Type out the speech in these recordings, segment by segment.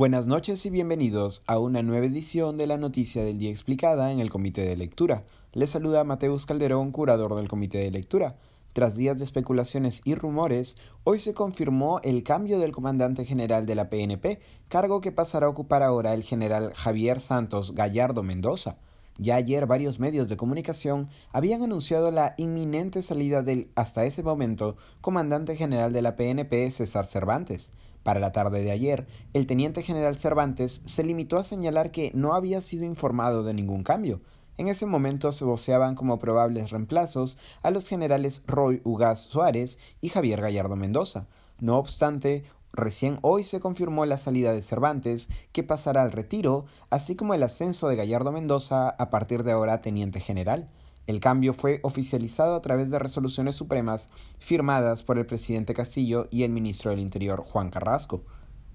Buenas noches y bienvenidos a una nueva edición de la Noticia del Día Explicada en el Comité de Lectura. Les saluda Mateus Calderón, curador del Comité de Lectura. Tras días de especulaciones y rumores, hoy se confirmó el cambio del comandante general de la PNP, cargo que pasará a ocupar ahora el general Javier Santos Gallardo Mendoza. Ya ayer varios medios de comunicación habían anunciado la inminente salida del, hasta ese momento, comandante general de la PNP, César Cervantes. Para la tarde de ayer, el teniente general Cervantes se limitó a señalar que no había sido informado de ningún cambio. En ese momento se voceaban como probables reemplazos a los generales Roy Ugaz Suárez y Javier Gallardo Mendoza. No obstante, Recién hoy se confirmó la salida de Cervantes, que pasará al retiro, así como el ascenso de Gallardo Mendoza a partir de ahora teniente general. El cambio fue oficializado a través de resoluciones supremas firmadas por el presidente Castillo y el ministro del Interior Juan Carrasco.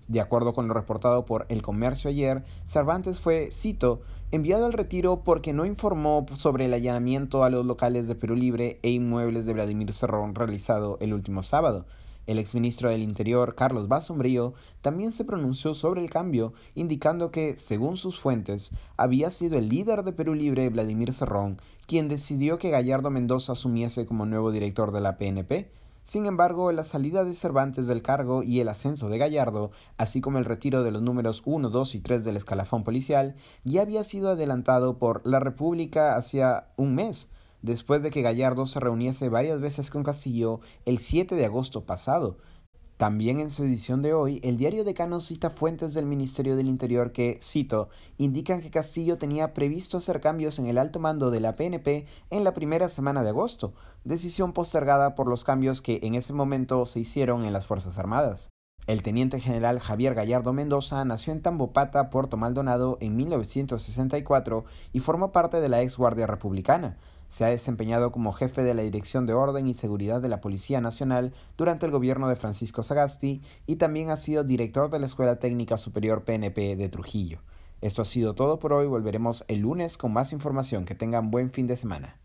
De acuerdo con lo reportado por El Comercio ayer, Cervantes fue, cito, enviado al retiro porque no informó sobre el allanamiento a los locales de Perú Libre e inmuebles de Vladimir Cerrón realizado el último sábado. El exministro del Interior, Carlos Basombrío, también se pronunció sobre el cambio, indicando que, según sus fuentes, había sido el líder de Perú Libre, Vladimir Cerrón, quien decidió que Gallardo Mendoza asumiese como nuevo director de la PNP. Sin embargo, la salida de Cervantes del cargo y el ascenso de Gallardo, así como el retiro de los números 1, 2 y 3 del escalafón policial, ya había sido adelantado por la República hacia un mes, después de que Gallardo se reuniese varias veces con Castillo el 7 de agosto pasado. También en su edición de hoy, el diario Decano cita fuentes del Ministerio del Interior que, cito, indican que Castillo tenía previsto hacer cambios en el alto mando de la PNP en la primera semana de agosto, decisión postergada por los cambios que en ese momento se hicieron en las Fuerzas Armadas. El teniente general Javier Gallardo Mendoza nació en Tambopata, Puerto Maldonado, en 1964 y formó parte de la ex Guardia Republicana. Se ha desempeñado como jefe de la Dirección de Orden y Seguridad de la Policía Nacional durante el gobierno de Francisco Sagasti y también ha sido director de la Escuela Técnica Superior PNP de Trujillo. Esto ha sido todo por hoy, volveremos el lunes con más información. Que tengan buen fin de semana.